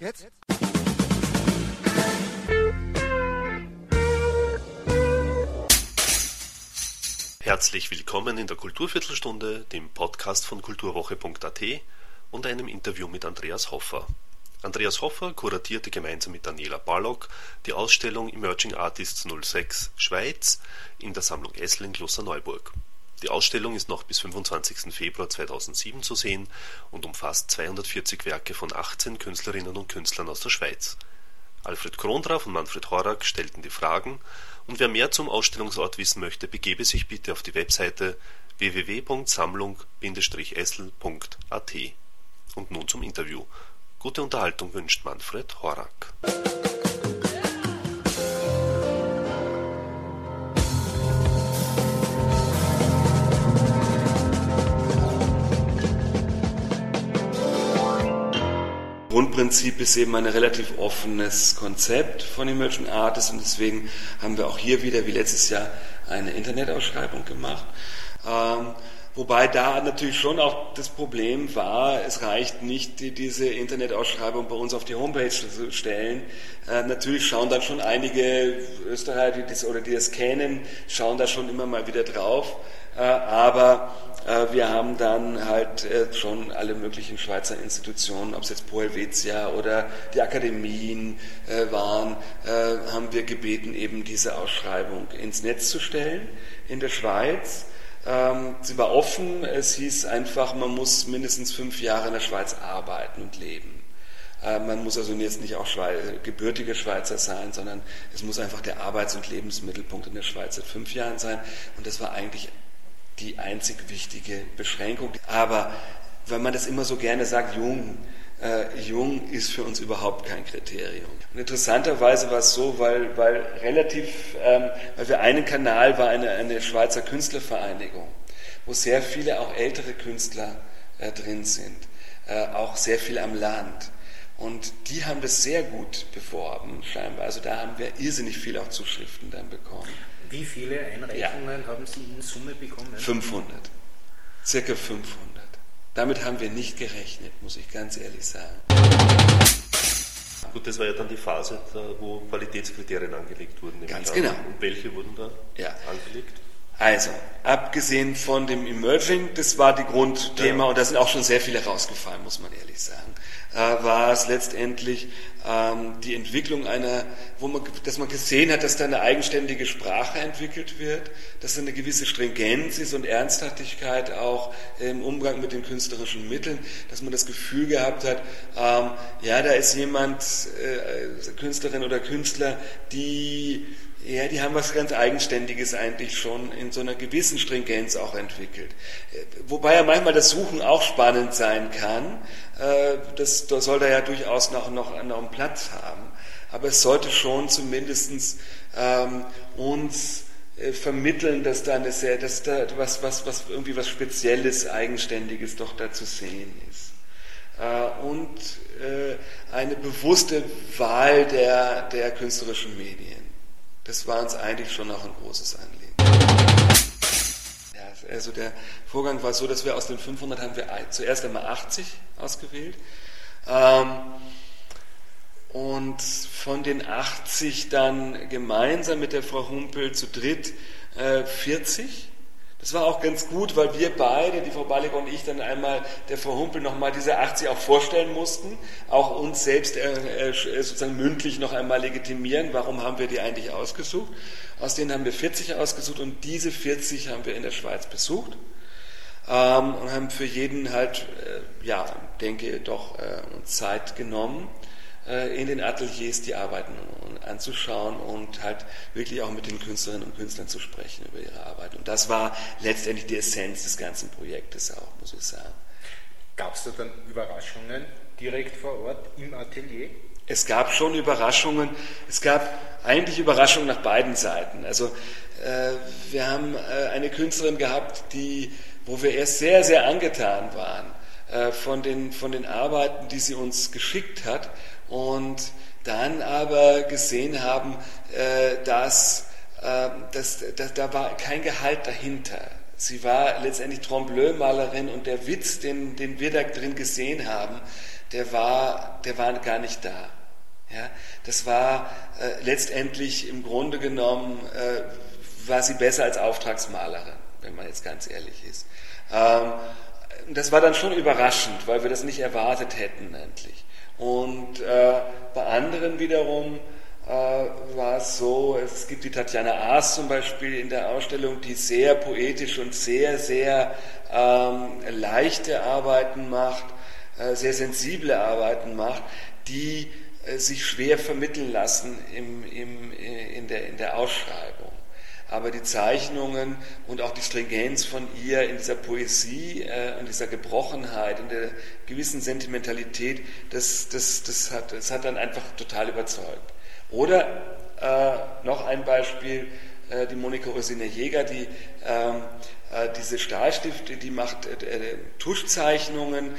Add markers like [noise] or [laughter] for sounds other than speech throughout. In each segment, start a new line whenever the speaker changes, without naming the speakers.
Jetzt?
Herzlich willkommen in der Kulturviertelstunde, dem Podcast von kulturwoche.at und einem Interview mit Andreas Hoffer. Andreas Hoffer kuratierte gemeinsam mit Daniela Ballock die Ausstellung Emerging Artists 06 Schweiz in der Sammlung Essling Neuburg. Die Ausstellung ist noch bis 25. Februar 2007 zu sehen und umfasst 240 Werke von 18 Künstlerinnen und Künstlern aus der Schweiz. Alfred Krondraff und Manfred Horak stellten die Fragen und wer mehr zum Ausstellungsort wissen möchte, begebe sich bitte auf die Webseite www.sammlung-essl.at. Und nun zum Interview. Gute Unterhaltung wünscht Manfred Horak.
Grundprinzip ist eben ein relativ offenes Konzept von Emerging Artists und deswegen haben wir auch hier wieder wie letztes Jahr eine Internetausschreibung gemacht. Ähm, wobei da natürlich schon auch das Problem war, es reicht nicht, die, diese Internetausschreibung bei uns auf die Homepage zu stellen. Äh, natürlich schauen dann schon einige Österreicher, die das, oder die das kennen, schauen da schon immer mal wieder drauf. Äh, aber äh, wir haben dann halt äh, schon alle möglichen Schweizer Institutionen, ob es jetzt Pro Helvetia oder die Akademien waren, haben wir gebeten, eben diese Ausschreibung ins Netz zu stellen in der Schweiz. Ähm, sie war offen, es hieß einfach, man muss mindestens fünf Jahre in der Schweiz arbeiten und leben. Man muss also jetzt nicht auch gebürtiger Schweizer sein, sondern es muss einfach der Arbeits- und Lebensmittelpunkt in der Schweiz seit fünf Jahren sein. Und das war eigentlich die einzig wichtige Beschränkung. Aber wenn man das immer so gerne sagt, jung, äh, jung ist für uns überhaupt kein Kriterium. Und interessanterweise war es so, weil, weil relativ, ähm, weil wir einen Kanal war eine, eine Schweizer Künstlervereinigung, wo sehr viele auch ältere Künstler äh, drin sind, äh, auch sehr viel am Land. Und die haben das sehr gut beworben, scheinbar. Also da haben wir irrsinnig viel auch Zuschriften dann bekommen.
Wie viele Einreichungen ja. haben Sie in Summe bekommen?
500. Circa 500. Damit haben wir nicht gerechnet, muss ich ganz ehrlich sagen.
Gut, das war ja dann die Phase, wo Qualitätskriterien angelegt wurden.
Ganz genau.
Und welche wurden da ja. angelegt?
Also, abgesehen von dem Emerging, das war die Grundthema ja. und da sind auch schon sehr viele rausgefallen, muss man ehrlich sagen, äh, war es letztendlich ähm, die Entwicklung einer, wo man, dass man gesehen hat, dass da eine eigenständige Sprache entwickelt wird, dass da eine gewisse Stringenz ist und Ernsthaftigkeit auch im Umgang mit den künstlerischen Mitteln, dass man das Gefühl gehabt hat, ähm, ja, da ist jemand, äh, Künstlerin oder Künstler, die ja, die haben was ganz Eigenständiges eigentlich schon in so einer gewissen Stringenz auch entwickelt. Wobei ja manchmal das Suchen auch spannend sein kann. Äh, das, das soll da ja durchaus noch, noch, einen Platz haben. Aber es sollte schon zumindest ähm, uns äh, vermitteln, dass da, eine sehr, dass da was, was, was irgendwie was Spezielles, Eigenständiges doch da zu sehen ist. Äh, und äh, eine bewusste Wahl der, der künstlerischen Medien. Das war uns eigentlich schon auch ein großes Anliegen. Ja, also der Vorgang war so, dass wir aus den 500 haben wir zuerst einmal 80 ausgewählt. Ähm, und von den 80 dann gemeinsam mit der Frau Humpel zu dritt 40. Äh, das war auch ganz gut, weil wir beide, die Frau Ballig und ich, dann einmal der Frau Humpel nochmal diese 80 auch vorstellen mussten, auch uns selbst äh, äh, sozusagen mündlich noch einmal legitimieren, warum haben wir die eigentlich ausgesucht. Aus denen haben wir 40 ausgesucht und diese 40 haben wir in der Schweiz besucht ähm, und haben für jeden halt, äh, ja, denke doch, äh, uns Zeit genommen äh, in den Ateliers die Arbeiten anzuschauen und halt wirklich auch mit den Künstlerinnen und Künstlern zu sprechen über ihre Arbeit. Und das war letztendlich die Essenz des ganzen Projektes auch, muss ich sagen.
Gab es da dann Überraschungen direkt vor Ort im Atelier?
Es gab schon Überraschungen. Es gab eigentlich Überraschungen nach beiden Seiten. Also äh, wir haben äh, eine Künstlerin gehabt, die, wo wir erst sehr, sehr angetan waren äh, von, den, von den Arbeiten, die sie uns geschickt hat und dann aber gesehen haben, äh, dass, äh, dass, dass da war kein Gehalt dahinter. Sie war letztendlich Trombleu-Malerin und der Witz, den, den wir da drin gesehen haben, der war, der war gar nicht da. Ja, das war äh, letztendlich im Grunde genommen, äh, war sie besser als Auftragsmalerin, wenn man jetzt ganz ehrlich ist. Ähm, das war dann schon überraschend, weil wir das nicht erwartet hätten endlich. Und äh, bei anderen wiederum äh, war es so, es gibt die Tatjana Aas zum Beispiel in der Ausstellung, die sehr poetisch und sehr, sehr ähm, leichte Arbeiten macht, äh, sehr sensible Arbeiten macht, die äh, sich schwer vermitteln lassen im, im, äh, in, der, in der Ausschreibung. Aber die Zeichnungen und auch die Stringenz von ihr in dieser Poesie äh, und dieser Gebrochenheit, in der gewissen Sentimentalität, das, das, das, hat, das hat dann einfach total überzeugt. Oder äh, noch ein Beispiel, äh, die Monika Rosine Jäger, die ähm, äh, diese Stahlstifte, die macht äh, äh, Tuschzeichnungen,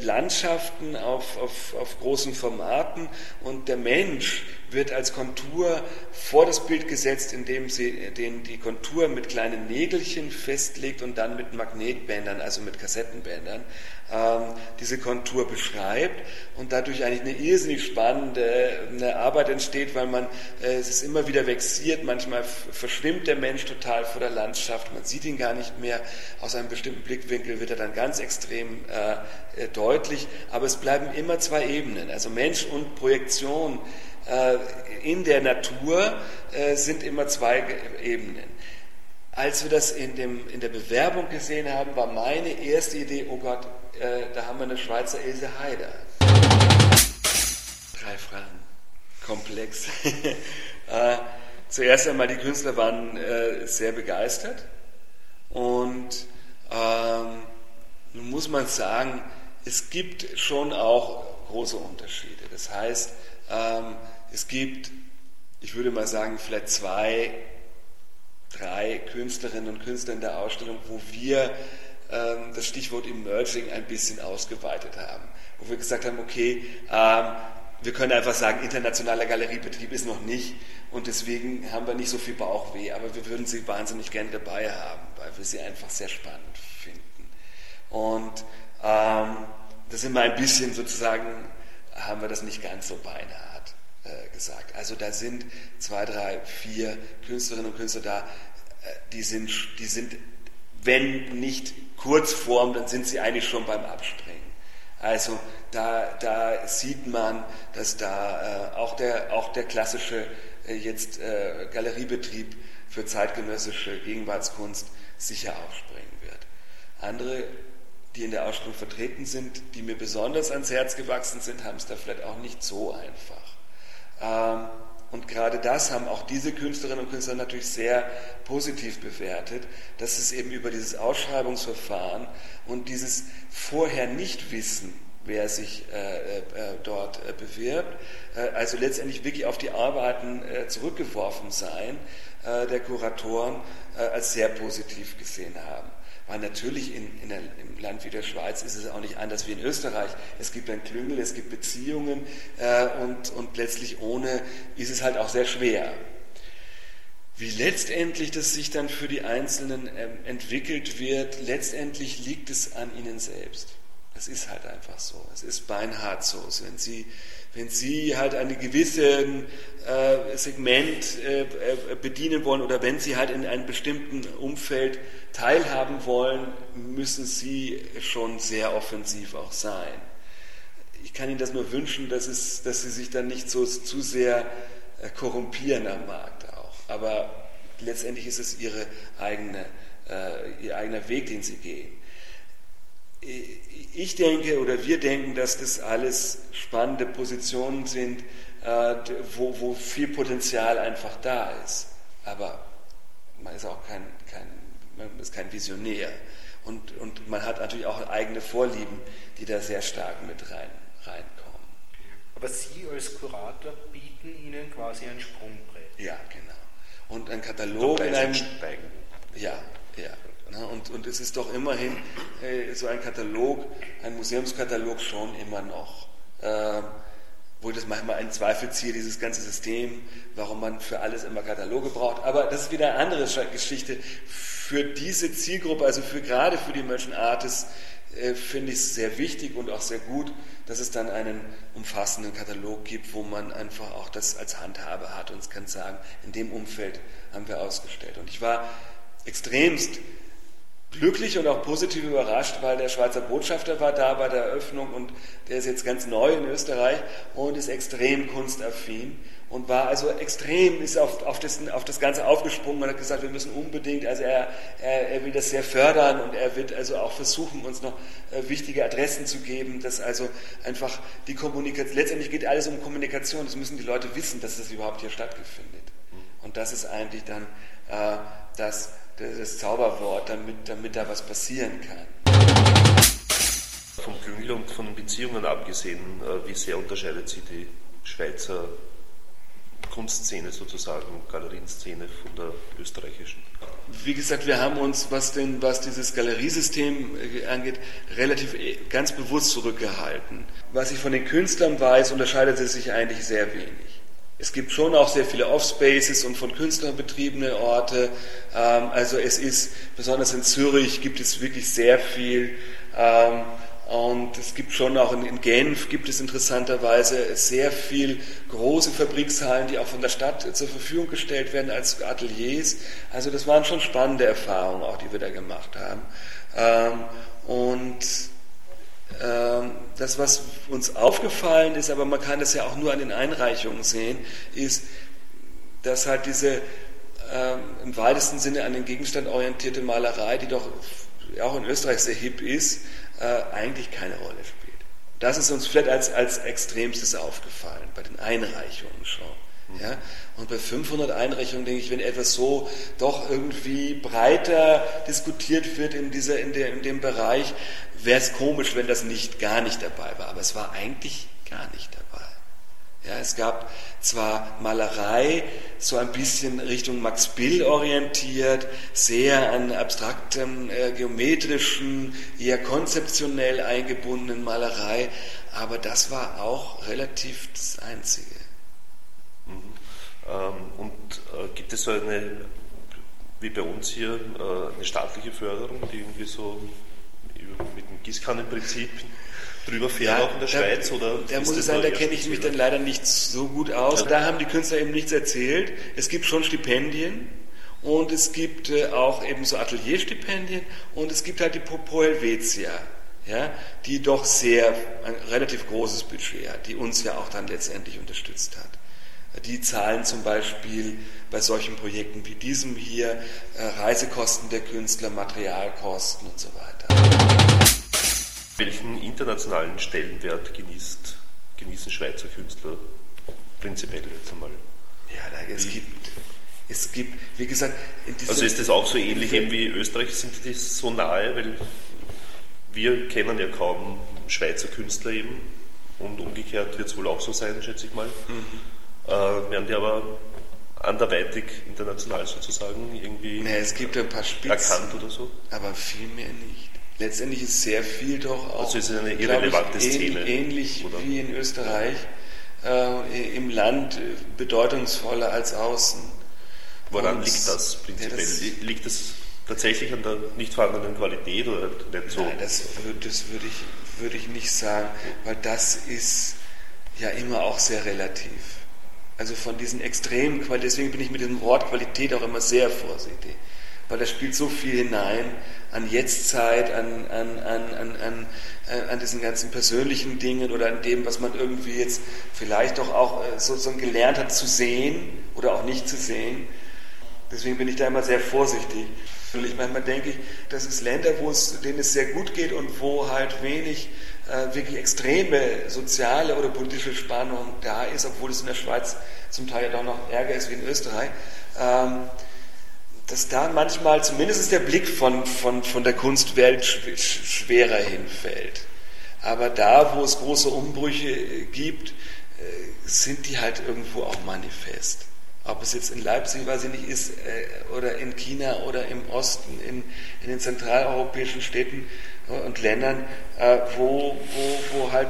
Landschaften auf, auf, auf großen Formaten. Und der Mensch wird als Kontur vor das Bild gesetzt, indem sie den, die Kontur mit kleinen Nägelchen festlegt und dann mit Magnetbändern, also mit Kassettenbändern, ähm, diese Kontur beschreibt und dadurch eigentlich eine irrsinnig spannende eine Arbeit entsteht, weil man äh, es ist immer wieder vexiert, manchmal verschwimmt der Mensch total vor der Landschaft, man sieht ihn gar nicht mehr, aus einem bestimmten Blickwinkel wird er dann ganz extrem äh, äh deutlich, aber es bleiben immer zwei Ebenen, also Mensch und Projektion äh, in der Natur äh, sind immer zwei Ebenen. Als wir das in, dem, in der Bewerbung gesehen haben, war meine erste Idee, oh Gott, äh, da haben wir eine Schweizer Ilse Heider. Drei Fragen. Komplex. [laughs] äh, zuerst einmal, die Künstler waren äh, sehr begeistert und ähm, nun muss man sagen, es gibt schon auch große Unterschiede. Das heißt, ähm, es gibt, ich würde mal sagen, vielleicht zwei, drei Künstlerinnen und Künstler in der Ausstellung, wo wir ähm, das Stichwort Emerging ein bisschen ausgeweitet haben. Wo wir gesagt haben, okay, ähm, wir können einfach sagen, internationaler Galeriebetrieb ist noch nicht und deswegen haben wir nicht so viel Bauchweh, aber wir würden sie wahnsinnig gerne dabei haben, weil wir sie einfach sehr spannend finden. Und ähm, das sind wir ein bisschen sozusagen, haben wir das nicht ganz so beinahe. Äh, gesagt. Also da sind zwei, drei, vier Künstlerinnen und Künstler da, äh, die sind, die sind, wenn nicht Kurzform, dann sind sie eigentlich schon beim Abspringen. Also da, da sieht man, dass da äh, auch, der, auch der klassische äh, jetzt äh, Galeriebetrieb für zeitgenössische Gegenwartskunst sicher aufspringen wird. Andere, die in der Ausstellung vertreten sind, die mir besonders ans Herz gewachsen sind, haben es da vielleicht auch nicht so einfach. Ähm, und gerade das haben auch diese Künstlerinnen und Künstler natürlich sehr positiv bewertet, dass es eben über dieses Ausschreibungsverfahren und dieses vorher nicht wissen, wer sich äh, äh, dort äh, bewirbt, äh, also letztendlich wirklich auf die Arbeiten äh, zurückgeworfen sein äh, der Kuratoren als sehr positiv gesehen haben. Weil natürlich in, in im Land wie der Schweiz ist es auch nicht anders wie in Österreich. Es gibt ein Klüngel, es gibt Beziehungen äh, und, und letztlich ohne ist es halt auch sehr schwer. Wie letztendlich das sich dann für die Einzelnen äh, entwickelt wird, letztendlich liegt es an ihnen selbst. Es ist halt einfach so. Es ist beinhart so. Wenn Sie wenn Sie halt ein gewisses äh, Segment äh, äh, bedienen wollen oder wenn Sie halt in einem bestimmten Umfeld teilhaben wollen, müssen Sie schon sehr offensiv auch sein. Ich kann Ihnen das nur wünschen, dass, es, dass Sie sich dann nicht so zu sehr äh, korrumpieren am Markt auch. Aber letztendlich ist es Ihre eigene, äh, Ihr eigener Weg, den Sie gehen ich denke oder wir denken, dass das alles spannende Positionen sind, äh, wo, wo viel Potenzial einfach da ist. Aber man ist auch kein, kein, man ist kein Visionär. Und, und man hat natürlich auch eigene Vorlieben, die da sehr stark mit rein, reinkommen.
Aber Sie als Kurator bieten Ihnen quasi ein Sprungbrett.
Ja, genau. Und ein Katalog in einem. Ja, ja. Und, und es ist doch immerhin äh, so ein Katalog, ein Museumskatalog schon immer noch äh, wo das manchmal in Zweifel ziehe, dieses ganze System, warum man für alles immer Kataloge braucht. Aber das ist wieder eine andere Geschichte. Für diese Zielgruppe, also für, gerade für die Merchant Artists, äh, finde ich es sehr wichtig und auch sehr gut, dass es dann einen umfassenden Katalog gibt, wo man einfach auch das als Handhabe hat und kann sagen, in dem Umfeld haben wir ausgestellt. Und ich war extremst glücklich und auch positiv überrascht, weil der Schweizer Botschafter war da bei der Eröffnung und der ist jetzt ganz neu in Österreich und ist extrem kunstaffin und war also extrem, ist auf, auf, das, auf das Ganze aufgesprungen und hat gesagt, wir müssen unbedingt, also er, er, er will das sehr fördern und er wird also auch versuchen, uns noch äh, wichtige Adressen zu geben, dass also einfach die Kommunikation, letztendlich geht alles um Kommunikation, das müssen die Leute wissen, dass das überhaupt hier stattfindet. Und das ist eigentlich dann äh, das, das Zauberwort, damit, damit da was passieren kann.
Vom Klüngel und von Beziehungen abgesehen, äh, wie sehr unterscheidet sich die Schweizer Kunstszene sozusagen, Galerienszene von der österreichischen?
Wie gesagt, wir haben uns, was, denn, was dieses Galeriesystem äh, angeht, relativ äh, ganz bewusst zurückgehalten. Was ich von den Künstlern weiß, unterscheidet es sich eigentlich sehr wenig. Es gibt schon auch sehr viele Offspaces und von Künstlern betriebene Orte. Ähm, also es ist, besonders in Zürich gibt es wirklich sehr viel. Ähm, und es gibt schon auch in, Genf gibt es interessanterweise sehr viel große Fabrikshallen, die auch von der Stadt zur Verfügung gestellt werden als Ateliers. Also das waren schon spannende Erfahrungen auch, die wir da gemacht haben. Ähm, und das, was uns aufgefallen ist, aber man kann das ja auch nur an den Einreichungen sehen, ist, dass halt diese ähm, im weitesten Sinne an den Gegenstand orientierte Malerei, die doch auch in Österreich sehr hip ist, äh, eigentlich keine Rolle spielt. Das ist uns vielleicht als, als extremstes aufgefallen, bei den Einreichungen schon. Ja? Und bei 500 Einreichungen denke ich, wenn etwas so doch irgendwie breiter diskutiert wird in, dieser, in, der, in dem Bereich, wäre es komisch, wenn das nicht gar nicht dabei war. Aber es war eigentlich gar nicht dabei. Ja, es gab zwar Malerei, so ein bisschen Richtung Max Bill orientiert, sehr an abstraktem, äh, geometrischen, eher konzeptionell eingebundenen Malerei, aber das war auch relativ das Einzige.
Ähm, und äh, gibt es so eine, wie bei uns hier, äh, eine staatliche Förderung, die irgendwie so mit dem Gießkannenprinzip drüber fährt, ja, auch in der Schweiz? Oder
da muss ich sagen, da kenne ich mich dann leider nicht so gut aus. Ja. Da haben die Künstler eben nichts erzählt. Es gibt schon Stipendien und es gibt äh, auch eben so Atelierstipendien und es gibt halt die Pro Helvetia, ja, die doch sehr, ein relativ großes Budget hat, die uns ja auch dann letztendlich unterstützt hat. Die zahlen zum Beispiel bei solchen Projekten wie diesem hier äh, Reisekosten der Künstler, Materialkosten und so weiter.
Welchen internationalen Stellenwert genießt, genießen Schweizer Künstler prinzipiell jetzt einmal?
Ja, da, es, gibt, es gibt, wie gesagt,
also ist das auch so ähnlich eben wie Österreich, sind die so nahe, weil wir kennen ja kaum Schweizer Künstler eben und umgekehrt wird es wohl auch so sein, schätze ich mal. Mhm. Äh, werden die aber anderweitig international sozusagen irgendwie
nee, es gibt ein paar Spitzen,
erkannt oder so?
Aber viel mehr nicht letztendlich ist sehr viel doch auch
also ist es eine irrelevante ich,
Szene, ähnlich oder? wie in Österreich äh, im Land bedeutungsvoller als außen.
Woran Und, liegt das prinzipiell? Ja, das, liegt es tatsächlich an der nicht vorhandenen Qualität oder nicht so?
Nein, das, das würde ich, würde ich nicht sagen, weil das ist ja immer auch sehr relativ. Also von diesen extremen Qualitäten, deswegen bin ich mit dem Wort Qualität auch immer sehr vorsichtig weil da spielt so viel hinein an Jetztzeit, an, an, an, an, an, äh, an diesen ganzen persönlichen Dingen oder an dem, was man irgendwie jetzt vielleicht doch auch äh, sozusagen gelernt hat zu sehen oder auch nicht zu sehen. Deswegen bin ich da immer sehr vorsichtig. Und ich manchmal denke ich, das ist Länder, wo es, denen es sehr gut geht und wo halt wenig äh, wirklich extreme soziale oder politische Spannung da ist, obwohl es in der Schweiz zum Teil ja doch noch ärger ist wie in Österreich. Ähm, dass da manchmal zumindest der Blick von, von, von der Kunstwelt schwerer hinfällt. Aber da, wo es große Umbrüche gibt, äh, sind die halt irgendwo auch manifest. Ob es jetzt in Leipzig, weiß ich nicht, ist, äh, oder in China oder im Osten, in, in den zentraleuropäischen Städten und Ländern, wo, wo, wo halt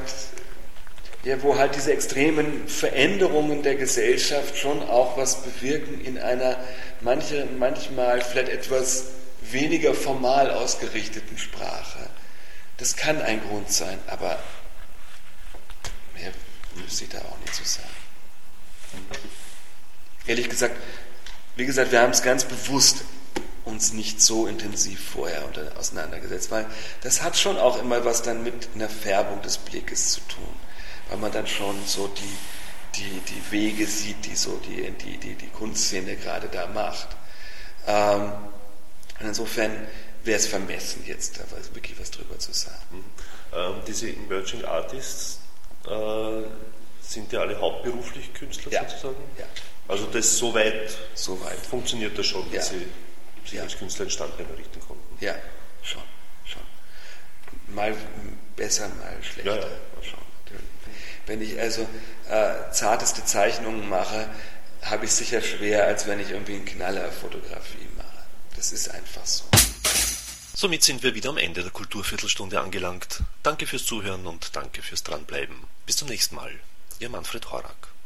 ja, wo halt diese extremen Veränderungen der Gesellschaft schon auch was bewirken in einer manche, manchmal vielleicht etwas weniger formal ausgerichteten Sprache. Das kann ein Grund sein, aber mehr wüsste ich da auch nicht zu sagen. Ehrlich gesagt, wie gesagt, wir haben es ganz bewusst uns nicht so intensiv vorher auseinandergesetzt, weil das hat schon auch immer was dann mit einer Färbung des Blickes zu tun, weil man dann schon so die, die, die Wege sieht, die so die, die, die, die Kunstszene gerade da macht. Ähm, insofern wäre es vermessen, jetzt da wirklich was drüber zu sagen. Mhm.
Ähm, diese Emerging Artists äh, sind ja alle hauptberuflich Künstler ja. sozusagen? Ja. Also das so weit, so weit. funktioniert das schon, ja. dass Sie sich ja. als Künstler ein Standbein errichten konnten?
Ja, schon, schon. Mal besser, mal schlechter. Ja, ja. Schon. Wenn ich also äh, zarteste Zeichnungen mache, habe ich sicher schwer, als wenn ich irgendwie einen Knallerfotografie mache. Das ist einfach so.
Somit sind wir wieder am Ende der Kulturviertelstunde angelangt. Danke fürs Zuhören und danke fürs Dranbleiben. Bis zum nächsten Mal. Ihr Manfred Horak.